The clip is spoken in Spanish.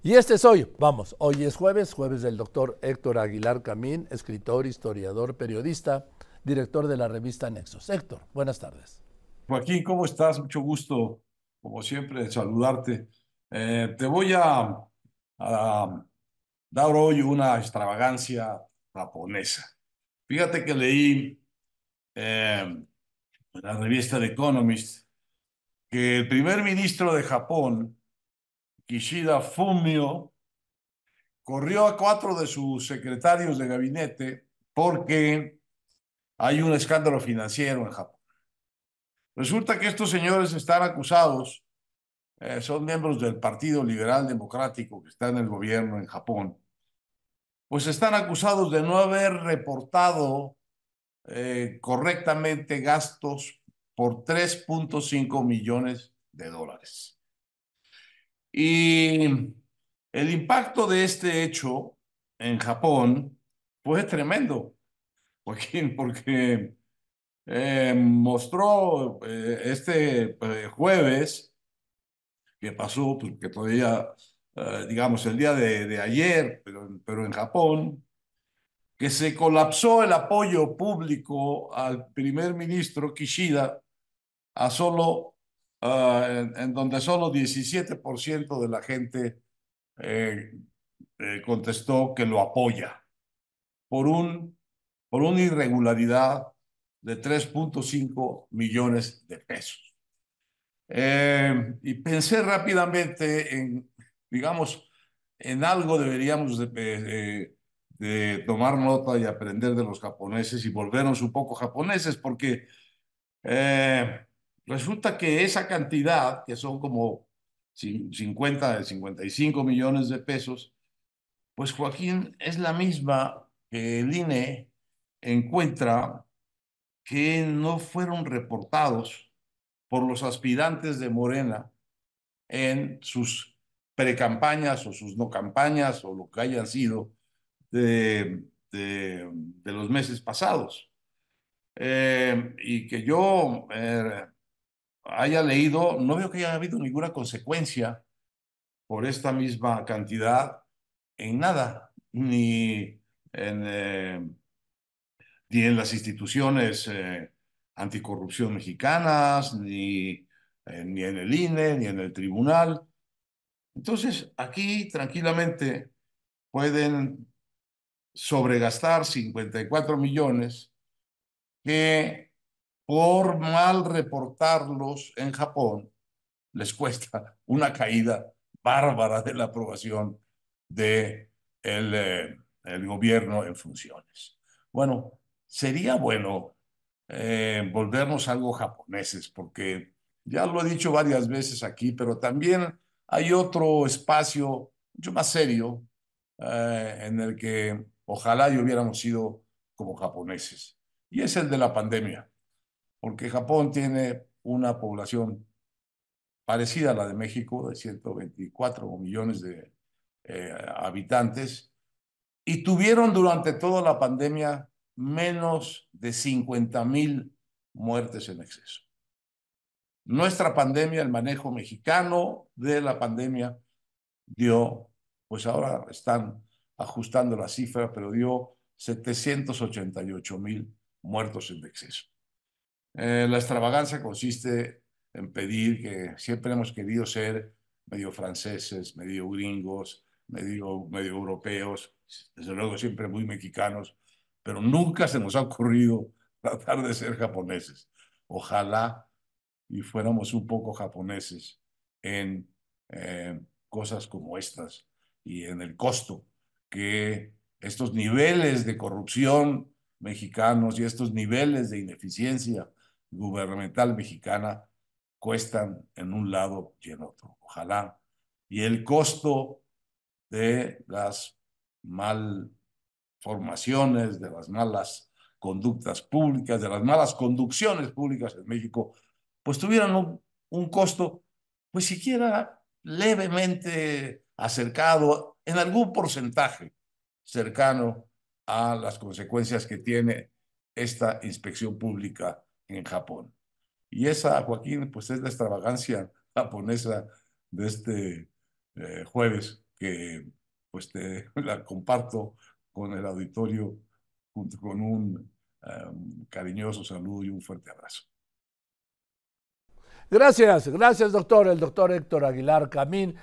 Y este es hoy, vamos, hoy es jueves, jueves del doctor Héctor Aguilar Camín, escritor, historiador, periodista, director de la revista Nexos. Héctor, buenas tardes. Joaquín, ¿cómo estás? Mucho gusto, como siempre, saludarte. Eh, te voy a, dar hoy una extravagancia japonesa. Fíjate que leí eh, en la revista The Economist que el primer ministro de Japón, Kishida Fumio, corrió a cuatro de sus secretarios de gabinete porque hay un escándalo financiero en Japón. Resulta que estos señores están acusados, eh, son miembros del Partido Liberal Democrático que está en el gobierno en Japón, pues están acusados de no haber reportado eh, correctamente gastos por 3.5 millones de dólares. Y el impacto de este hecho en Japón fue tremendo, Joaquín, porque eh, mostró eh, este eh, jueves que pasó, pues, que todavía, digamos, el día de, de ayer, pero, pero en Japón, que se colapsó el apoyo público al primer ministro Kishida a solo Ah, en, donde solo 17% de la gente eh, eh, contestó que lo apoya por, un, por una irregularidad de 3.5 millones de pesos. Eh, y pensé rápidamente en, digamos, en algo deberíamos de, de, tomar nota y aprender de los japoneses y volvernos un poco japoneses, porque Resulta que esa cantidad, que son como 50, 55 millones de pesos, pues Joaquín es la misma que el INE encuentra que no fueron reportados por los aspirantes de Morena en sus precampañas o sus no campañas o lo que hayan sido de, de, los meses pasados. Eh, y que yo eh, haya leído, no veo que haya habido ninguna consecuencia por esta misma cantidad en nada, ni en, eh, ni en las instituciones eh, anticorrupción mexicanas, ni, eh, ni en el INE, ni en el tribunal. Entonces, aquí tranquilamente pueden sobregastar 54 millones que por mal reportarlos en Japón, les cuesta una caída bárbara de la aprobación de el, eh, el gobierno en funciones. Bueno, sería bueno eh, volvernos algo japoneses, porque ya lo he dicho varias veces aquí, pero también hay otro espacio mucho más serio eh, en el que ojalá y hubiéramos sido como japoneses, y es el de la pandemia porque Japón tiene una población parecida a la de México, de 124 millones de eh, habitantes, y tuvieron durante toda la pandemia menos de 50 mil muertes en exceso. Nuestra pandemia, el manejo mexicano de la pandemia, dio, pues ahora están ajustando la cifra, pero dio 788 mil muertos en exceso. Eh, la extravagancia consiste en pedir que siempre hemos querido ser medio franceses, medio gringos, medio, europeos, desde luego siempre muy mexicanos, pero nunca se nos ha ocurrido tratar de ser japoneses. Ojalá y fuéramos un poco japoneses en eh, cosas como estas y en el costo que estos niveles de corrupción mexicanos y estos niveles de ineficiencia gubernamental mexicana cuestan en un lado y en otro. Ojalá. Y el costo de las malformaciones, de las malas conductas públicas, de las malas conducciones públicas en México, pues tuvieran un, un costo, pues siquiera levemente acercado en algún porcentaje cercano a las consecuencias que tiene esta inspección pública en Japón. Y esa, Joaquín, pues es la extravagancia japonesa de este eh, jueves que pues te la comparto con el auditorio junto con un cariñoso saludo y un fuerte abrazo. Gracias, gracias doctor, el doctor Héctor Aguilar Camín.